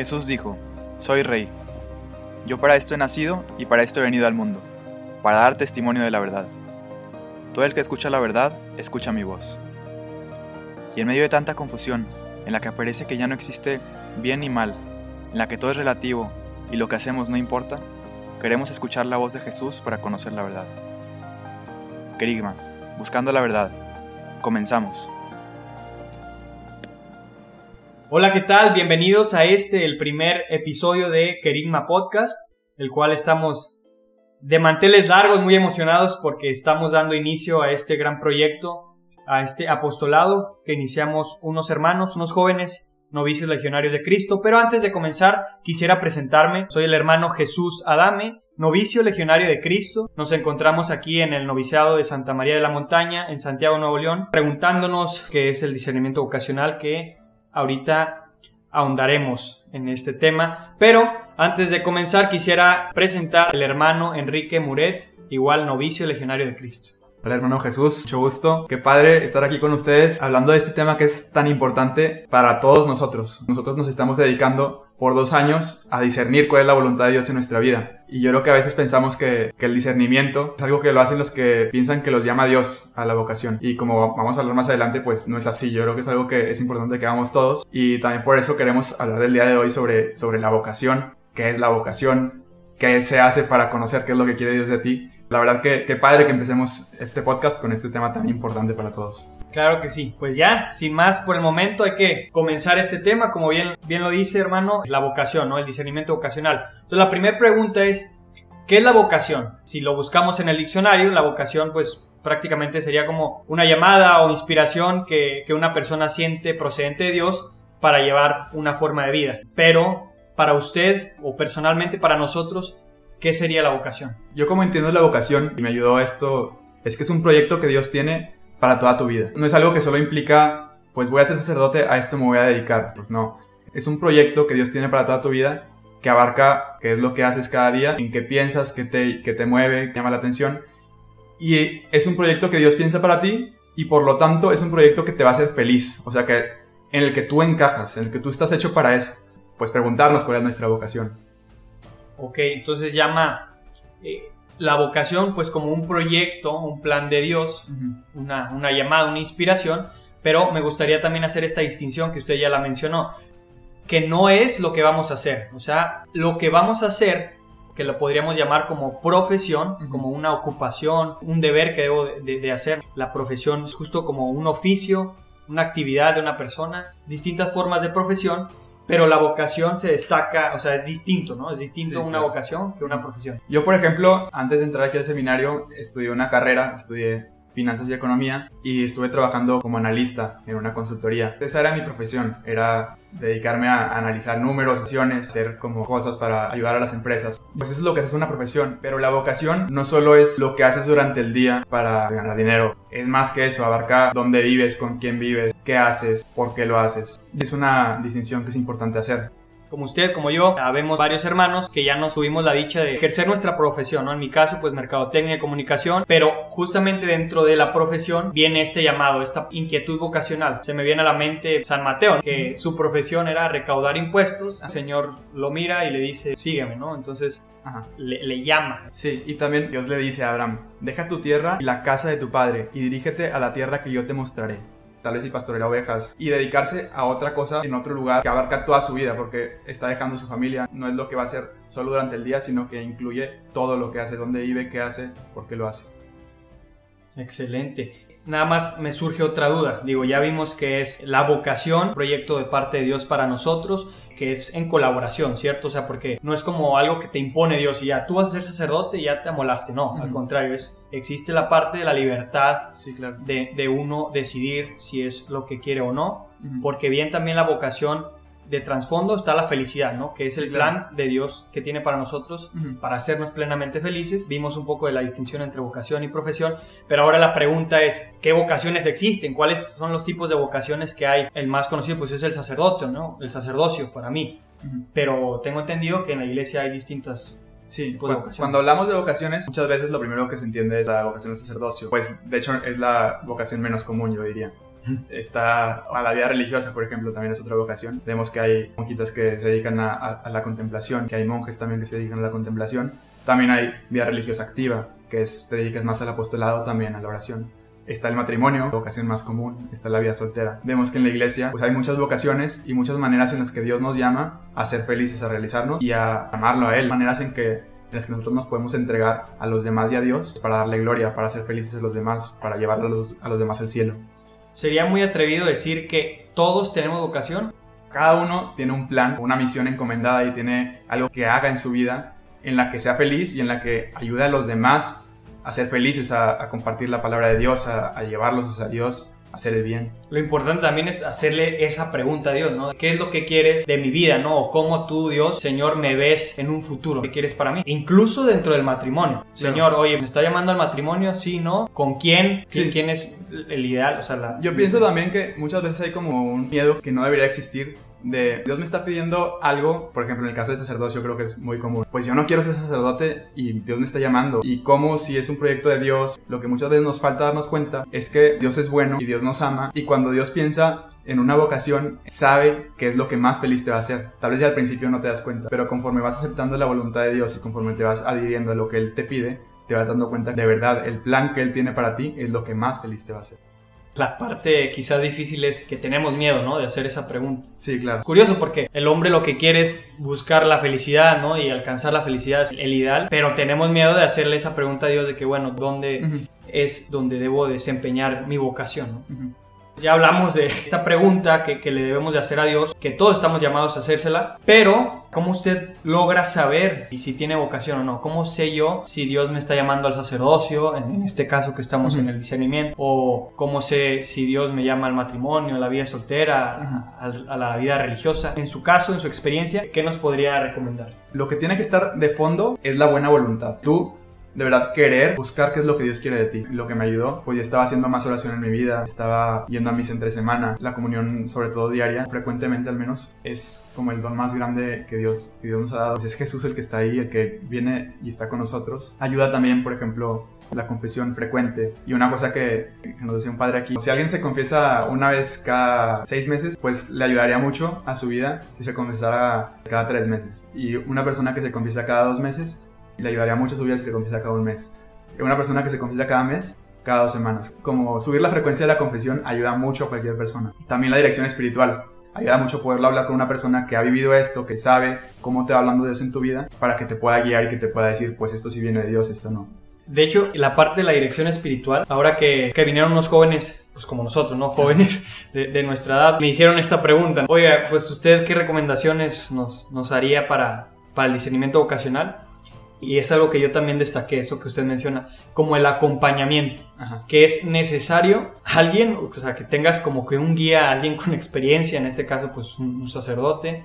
Jesús dijo, Soy rey. Yo para esto he nacido y para esto he venido al mundo, para dar testimonio de la verdad. Todo el que escucha la verdad, escucha mi voz. Y en medio de tanta confusión, en la que parece que ya no existe bien ni mal, en la que todo es relativo y lo que hacemos no importa, queremos escuchar la voz de Jesús para conocer la verdad. Querigma, buscando la verdad. Comenzamos. Hola, ¿qué tal? Bienvenidos a este, el primer episodio de Kerigma Podcast, el cual estamos de manteles largos, muy emocionados porque estamos dando inicio a este gran proyecto, a este apostolado que iniciamos unos hermanos, unos jóvenes novicios legionarios de Cristo. Pero antes de comenzar, quisiera presentarme. Soy el hermano Jesús Adame, novicio legionario de Cristo. Nos encontramos aquí en el noviciado de Santa María de la Montaña, en Santiago, Nuevo León, preguntándonos qué es el discernimiento vocacional que ahorita ahondaremos en este tema. Pero antes de comenzar quisiera presentar al hermano Enrique Muret, igual novicio legionario de Cristo. Hola hermano Jesús, mucho gusto. Qué padre estar aquí con ustedes hablando de este tema que es tan importante para todos nosotros. Nosotros nos estamos dedicando por dos años a discernir cuál es la voluntad de Dios en nuestra vida. Y yo creo que a veces pensamos que, el discernimiento es algo que lo hacen los que piensan que los llama Dios a la vocación. Y como vamos a hablar más adelante, pues no es así. Yo creo que es algo que es importante que hagamos todos. Y también por eso queremos hablar del día de hoy sobre, sobre la vocación. ¿Qué es la vocación? ¿Qué se hace para conocer qué es lo que quiere Dios de ti? la verdad que, qué padre que empecemos este podcast con este tema tan importante para todos. Claro que sí. Pues ya, sin más por el momento, hay que comenzar este tema, como bien, bien lo dice hermano, la vocación, ¿no? El discernimiento vocacional. Entonces la primera pregunta es, ¿qué es la vocación? Si lo buscamos en el diccionario, la vocación pues prácticamente sería como una llamada o inspiración que, que una persona siente procedente de Dios para llevar una forma de vida. Pero para usted o personalmente para nosotros, ¿qué sería la vocación? Yo como entiendo la vocación, y me ayudó esto, es que es un proyecto que Dios tiene para toda tu vida. No es algo que solo implica, pues voy a ser sacerdote, a esto me voy a dedicar. Pues no. Es un proyecto que Dios tiene para toda tu vida, que abarca qué es lo que haces cada día, en qué piensas, qué te, qué te mueve, qué llama la atención. Y es un proyecto que Dios piensa para ti y por lo tanto es un proyecto que te va a hacer feliz. O sea que en el que tú encajas, en el que tú estás hecho para eso. Pues preguntarnos cuál es nuestra vocación. Ok, entonces llama eh, la vocación pues como un proyecto, un plan de Dios, una, una llamada, una inspiración, pero me gustaría también hacer esta distinción que usted ya la mencionó, que no es lo que vamos a hacer, o sea, lo que vamos a hacer, que lo podríamos llamar como profesión, como una ocupación, un deber que debo de, de hacer, la profesión es justo como un oficio, una actividad de una persona, distintas formas de profesión, pero la vocación se destaca, o sea, es distinto, ¿no? Es distinto una vocación que una profesión. Yo, por ejemplo, antes de entrar aquí al seminario, estudié una carrera, estudié finanzas y economía y estuve trabajando como analista en una consultoría. Esa era mi profesión, era dedicarme a analizar números, acciones, hacer como cosas para ayudar a las empresas. Pues eso es lo que haces una profesión, pero la vocación no solo es lo que haces durante el día para ganar dinero, es más que eso, abarca dónde vives, con quién vives, qué haces, por qué lo haces. Es una distinción que es importante hacer como usted, como yo, habemos varios hermanos que ya nos tuvimos la dicha de ejercer nuestra profesión, ¿no? En mi caso, pues mercadotecnia y comunicación, pero justamente dentro de la profesión viene este llamado, esta inquietud vocacional. Se me viene a la mente San Mateo, que su profesión era recaudar impuestos. El Señor lo mira y le dice, sígueme, ¿no? Entonces Le, le llama. Sí, y también Dios le dice a Abraham, deja tu tierra y la casa de tu padre y dirígete a la tierra que yo te mostraré tal vez y pastorear ovejas y dedicarse a otra cosa en otro lugar que abarca toda su vida porque está dejando su familia. No es lo que va a hacer solo durante el día, sino que incluye todo lo que hace, dónde vive, qué hace, por qué lo hace. Excelente. Nada más me surge otra duda. Digo, ya vimos que es la vocación, proyecto de parte de Dios para nosotros, que es en colaboración, ¿cierto? O sea, porque no es como algo que te impone Dios y ya tú vas a ser sacerdote y ya te amolaste. No, al contrario, es, existe la parte de la libertad sí, claro. de, de, uno decidir si es lo que quiere o no, porque bien también la vocación de trasfondo está la felicidad, ¿no? Que es el plan de Dios que tiene para nosotros, uh -huh. para hacernos plenamente felices. Vimos un poco de la distinción entre vocación y profesión, pero ahora la pregunta es, ¿qué vocaciones existen? ¿Cuáles son los tipos de vocaciones que hay? El más conocido pues es el sacerdote, ¿no? El sacerdocio para mí. Uh -huh. Pero tengo entendido que en la iglesia hay distintas Sí, cuando, cuando, hablamos de vocaciones, muchas veces lo primero que se entiende es la vocación del sacerdocio. Pues de hecho es la vocación menos común, yo diría. Está la vida religiosa, por ejemplo, también es otra vocación. Vemos que hay monjitas que se dedican a, a la contemplación, que hay monjes también que se dedican a la contemplación. También hay vida religiosa activa, que es, te dedicas más al apostolado, también a la oración. Está el matrimonio, vocación más común, está la vida soltera. Vemos que en la iglesia pues hay muchas vocaciones y muchas maneras en las que Dios nos llama a ser felices, a realizarnos y a amarlo a Él. Maneras en que en las que nosotros nos podemos entregar a los demás y a Dios para darle gloria, para ser felices a los demás, para llevar a los, a los demás al cielo. Sería muy atrevido decir que todos tenemos vocación. Cada uno tiene un plan, una misión encomendada y tiene algo que haga en su vida en la que sea feliz y en la que ayude a los demás a ser felices, a, compartir la palabra de Dios, a, llevarlos hacia Dios, a hacer el bien. Lo importante también es hacerle esa pregunta a Dios, ¿no? ¿Qué es lo que quieres de mi vida, ¿no? O cómo tú, Dios, Señor, me ves en un futuro. ¿Qué quieres para mí? Incluso dentro del matrimonio. Señor, oye, ¿me está llamando al matrimonio? Sí, ¿no? ¿Con quién? Sí. ¿Quién es el ideal? O sea, la... Yo pienso también que muchas veces hay como un miedo que no debería existir de Dios me está pidiendo algo, por ejemplo en el caso del sacerdocio creo que es muy común, pues yo no quiero ser sacerdote y Dios me está llamando y como si es un proyecto de Dios, lo que muchas veces nos falta darnos cuenta es que Dios es bueno y Dios nos ama y cuando Dios piensa en una vocación sabe qué es lo que más feliz te va a hacer. Tal vez ya al principio no te das cuenta, pero conforme vas aceptando la voluntad de Dios y conforme te vas adhiriendo a lo que Él te pide, te vas dando cuenta que de verdad el plan que Él tiene para ti es lo que más feliz te va a hacer. La parte quizás difícil es que tenemos miedo, ¿no? De hacer esa pregunta. Sí, claro. Curioso porque el hombre lo que quiere es buscar la felicidad, ¿no? Y alcanzar la felicidad es el ideal, pero tenemos miedo de hacerle esa pregunta a Dios de que, bueno, ¿dónde es donde debo desempeñar mi vocación, ¿no? Ya hablamos de esta pregunta que, que, le debemos de hacer a Dios, que todos estamos llamados a hacérsela, pero ¿cómo usted logra saber si tiene vocación o no? ¿Cómo sé yo si Dios me está llamando al sacerdocio, en, este caso que estamos en el discernimiento? ¿O cómo sé si Dios me llama al matrimonio, a la vida soltera, a, a, la vida religiosa? En su caso, en su experiencia, ¿qué nos podría recomendar? Lo que tiene que estar de fondo es la buena voluntad. Tú de verdad querer buscar qué es lo que Dios quiere de ti. Lo que me ayudó, pues ya estaba haciendo más oración en mi vida, estaba yendo a misa entre semana, la comunión sobre todo diaria, frecuentemente al menos, es como el don más grande que Dios, que Dios nos ha dado. Es Jesús el que está ahí, el que viene y está con nosotros. Ayuda también, por ejemplo, la confesión frecuente. Y una cosa que, nos decía un padre aquí, si alguien se confiesa una vez cada seis meses, pues le ayudaría mucho a su vida si se confesara cada tres meses. Y una persona que se confiesa cada dos meses, le ayudaría mucho a su vida si se confiesa cada un mes. Una persona que se confiesa cada mes, cada dos semanas. Como subir la frecuencia de la confesión ayuda mucho a cualquier persona. También la dirección espiritual. Ayuda mucho poderlo hablar con una persona que ha vivido esto, que sabe cómo te va hablando Dios en tu vida, para que te pueda guiar y que te pueda decir, pues esto sí viene de Dios, esto no. De hecho, la parte de la dirección espiritual, ahora que, que vinieron unos jóvenes, pues como nosotros, ¿no? Jóvenes de, nuestra edad, me hicieron esta pregunta. Oiga, pues usted qué recomendaciones nos, nos haría para, para el discernimiento vocacional? Y es algo que yo también destaqué, eso que usted menciona, como el acompañamiento, que es necesario alguien, o sea, que tengas como que un guía, alguien con experiencia, en este caso pues un, sacerdote,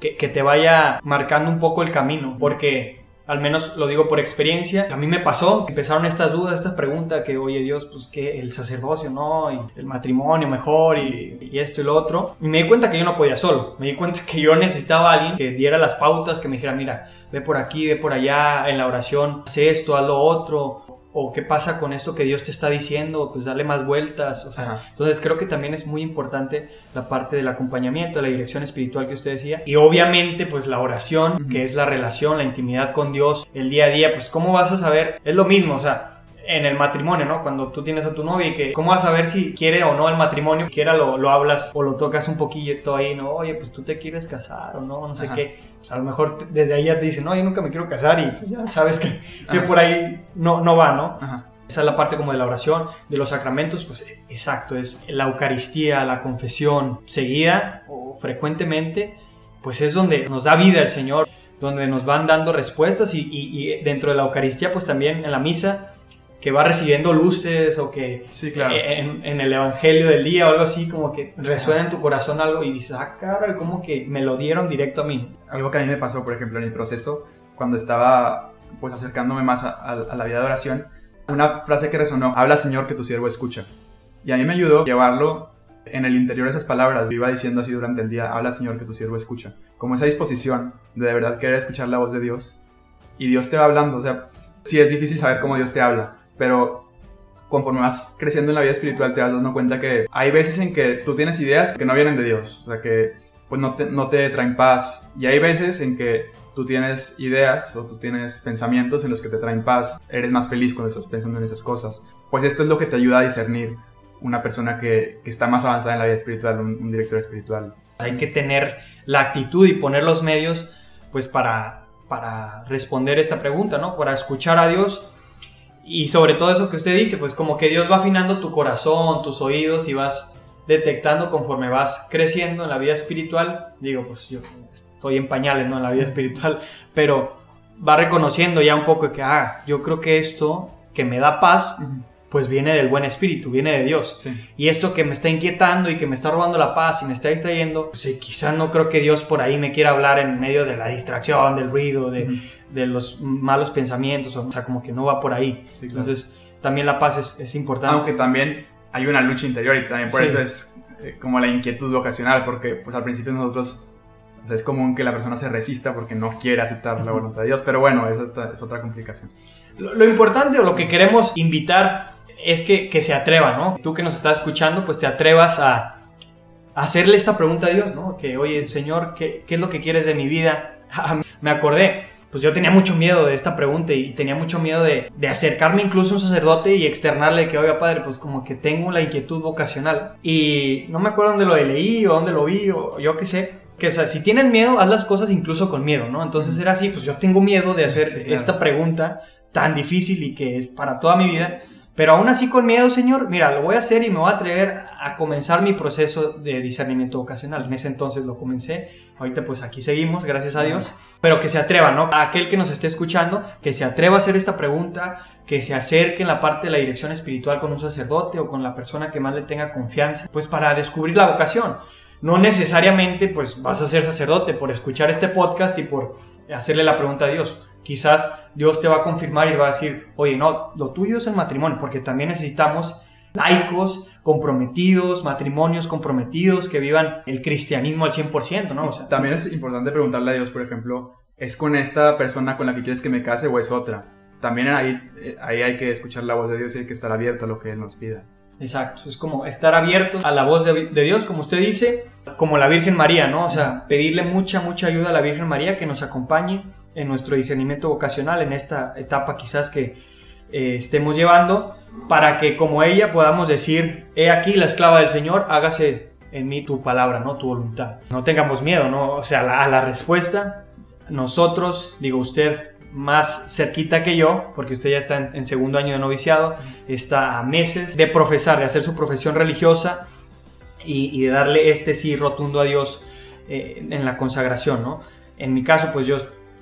que, que, te vaya marcando un poco el camino, porque al menos lo digo por experiencia, a mí me pasó, empezaron estas dudas, esta pregunta que, oye Dios, pues que el sacerdocio, ¿no? Y el matrimonio mejor y, y, esto y lo otro. Y me di cuenta que yo no podía solo, me di cuenta que yo necesitaba a alguien que diera las pautas, que me dijera, mira, ve por aquí, ve por allá, en la oración, haz esto, haz lo otro, o qué pasa con esto que Dios te está diciendo, pues darle más vueltas. O sea, entonces creo que también es muy importante la parte del acompañamiento, la dirección espiritual que usted decía. Y obviamente pues la oración, que es la relación, la intimidad con Dios, el día a día, pues cómo vas a saber, es lo mismo, o sea, en el matrimonio, ¿no? Cuando tú tienes a tu novia y que, ¿cómo vas a ver si quiere o no el matrimonio? Quiera lo, lo hablas o lo tocas un poquito ahí, ¿no? Oye, pues tú te quieres casar o no, no sé qué. Pues a lo mejor desde ahí ya te dicen, no, yo nunca me quiero casar y pues ya sabes que, que por ahí no, no va, ¿no? Esa es la parte como de la oración, de los sacramentos, pues exacto, es la Eucaristía, la confesión seguida o frecuentemente, pues es donde nos da vida el Señor, donde nos van dando respuestas y, y dentro de la Eucaristía, pues también en la misa, que va recibiendo luces o que sí, claro. Eh, en, el evangelio del día o algo así, como que resuena en tu corazón algo y dices, ah, caray, como que me lo dieron directo a mí. Algo que a mí me pasó, por ejemplo, en el proceso, cuando estaba pues acercándome más a, la vida de oración, una frase que resonó, habla Señor que tu siervo escucha. Y a mí me ayudó llevarlo en el interior de esas palabras. Iba diciendo así durante el día, habla Señor que tu siervo escucha. Como esa disposición de de verdad querer escuchar la voz de Dios. Y Dios te va hablando, o sea, sí es difícil saber cómo Dios te habla, pero conforme vas creciendo en la vida espiritual te vas dando cuenta que hay veces en que tú tienes ideas que no vienen de Dios, o sea que pues no te, no te traen paz y hay veces en que tú tienes ideas o tú tienes pensamientos en los que te traen paz, eres más feliz cuando estás pensando en esas cosas. Pues esto es lo que te ayuda a discernir una persona que, que está más avanzada en la vida espiritual, un, director espiritual. Hay que tener la actitud y poner los medios pues para, para responder esta pregunta, ¿no? Para escuchar a Dios y sobre todo eso que usted dice, pues como que Dios va afinando tu corazón, tus oídos y vas detectando conforme vas creciendo en la vida espiritual. Digo, pues yo estoy en pañales, ¿no? En la vida espiritual, pero va reconociendo ya un poco que, ah, yo creo que esto que me da paz, pues viene del buen espíritu, viene de Dios. Sí. Y esto que me está inquietando y que me está robando la paz y me está distrayendo, pues eh, quizás no creo que Dios por ahí me quiera hablar en medio de la distracción, del ruido, de, de los malos pensamientos, o sea, como que no va por ahí. Sí, claro. Entonces, también la paz es, es importante. Aunque también hay una lucha interior y también por Sí. eso es eh, como la inquietud vocacional, porque pues al principio nosotros o sea, es común que la persona se resista porque no quiere aceptar la voluntad de Dios, pero bueno, es otra, es otra complicación. Lo, lo importante o lo que queremos invitar es que, que se atreva, ¿no? Tú que nos estás escuchando, pues te atrevas a, hacerle esta pregunta a Dios, ¿no? Que, oye, Señor, ¿qué, qué es lo que quieres de mi vida? Ah, Me acordé, pues yo tenía mucho miedo de esta pregunta y tenía mucho miedo de, de acercarme incluso a un sacerdote y externarle que, oiga, padre, pues como que tengo la inquietud vocacional. Y no me acuerdo dónde lo leí o dónde lo vi o yo qué sé. Que, o sea, si tienes miedo, haz las cosas incluso con miedo, ¿no? Entonces era así, pues yo tengo miedo de hacer Sí, claro. esta pregunta tan difícil y que es para toda mi vida. Pero aún así con miedo, Señor, mira, lo voy a hacer y me voy a atrever a comenzar mi proceso de discernimiento vocacional. En ese entonces lo comencé, ahorita pues aquí seguimos, gracias a Dios. Pero que se atreva, ¿no? A aquel que nos esté escuchando, que se atreva a hacer esta pregunta, que se acerque en la parte de la dirección espiritual con un sacerdote o con la persona que más le tenga confianza, pues para descubrir la vocación. No necesariamente pues vas a ser sacerdote por escuchar este podcast y por hacerle la pregunta a Dios. Quizás Dios te va a confirmar y te va a decir, oye, no, lo tuyo es el matrimonio, porque también necesitamos laicos comprometidos, matrimonios comprometidos, que vivan el cristianismo al 100%, ¿no? O También es importante preguntarle a Dios, por ejemplo, ¿es con esta persona con la que quieres que me case o es otra? También ahí, eh, ahí hay que escuchar la voz de Dios y hay que estar abierto a lo que Él nos pida. Exacto, es como estar abiertos a la voz de, Dios, como usted dice, como la Virgen María, ¿no? O sea, pedirle mucha, mucha ayuda a la Virgen María que nos acompañe en nuestro discernimiento vocacional, en esta etapa quizás que eh, estemos llevando, para que como ella podamos decir, he aquí la esclava del Señor, hágase en mí tu palabra, ¿no? Tu voluntad. No tengamos miedo, ¿no? O sea, a la respuesta, nosotros, digo usted, más cerquita que yo, porque usted ya está en, en segundo año de noviciado, está a meses de profesar, de hacer su profesión religiosa y, y de darle este sí rotundo a Dios eh, en la consagración, ¿no? En mi caso, pues yo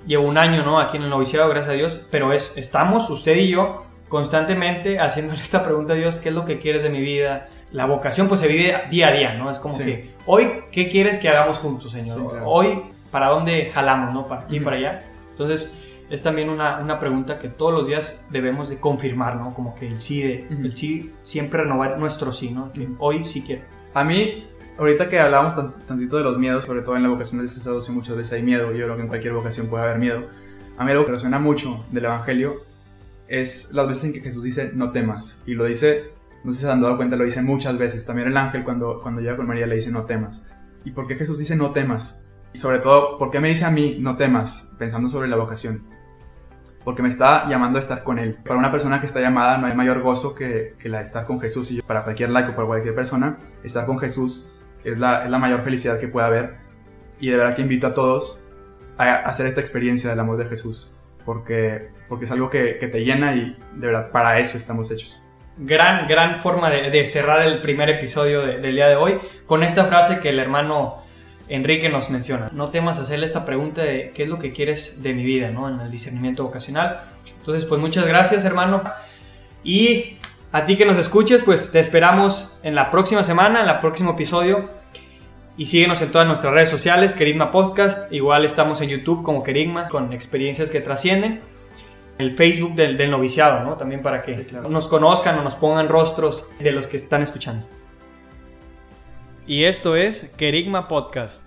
llevo un año, ¿no? Aquí en el noviciado, gracias a Dios, pero es, estamos, usted y yo, constantemente haciéndole esta pregunta a Dios, ¿qué es lo que quieres de mi vida? La vocación pues se vive día a día, ¿no? Es como Sí. que, hoy, ¿qué quieres que hagamos juntos, Señor? Sí, claro. Hoy, ¿para dónde jalamos, ¿no? Para aquí y Ujú. para allá. Entonces, es también una, una pregunta que todos los días debemos de confirmar, ¿no? Como que el sí, de, Ujú. el sí, siempre renovar nuestro sí, ¿no? Que hoy sí quiero. A mí, ahorita que hablábamos tan- tantito de los miedos, sobre todo en la vocación del sacerdocio muchas veces hay miedo, yo creo que en cualquier vocación puede haber miedo. A mí algo que resuena mucho del Evangelio es las veces en que Jesús dice no temas. Y lo dice, no sé si se han dado cuenta, lo dice muchas veces. También el ángel cuando, cuando llega con María le dice no temas. ¿Y por qué Jesús dice no temas? Y sobre todo, ¿por qué me dice a mí no temas? Pensando sobre la vocación. Porque me está llamando a estar con Él. Para una persona que está llamada no hay mayor gozo que, que la de estar con Jesús. Y para cualquier laico, para cualquier persona, estar con Jesús es la, es la mayor felicidad que puede haber. Y de verdad que invito a todos a hacer esta experiencia del amor de Jesús. Porque, porque es algo que, que te llena y de verdad para eso estamos hechos. Gran, gran forma de, de cerrar el primer episodio de- del día de hoy con esta frase que el hermano Enrique nos menciona. No temas hacerle esta pregunta de qué es lo que quieres de mi vida, ¿no? En el discernimiento vocacional. Entonces, pues muchas gracias, hermano. Y a ti que nos escuches, pues te esperamos en la próxima semana, en el próximo episodio. Y síguenos en todas nuestras redes sociales, Kerigma Podcast. Igual estamos en YouTube como Kerigma, con experiencias que trascienden. El Facebook del, del noviciado, ¿no? También para que Sí, claro. nos conozcan o nos pongan rostros de los que están escuchando. Y esto es Kerigma Podcast.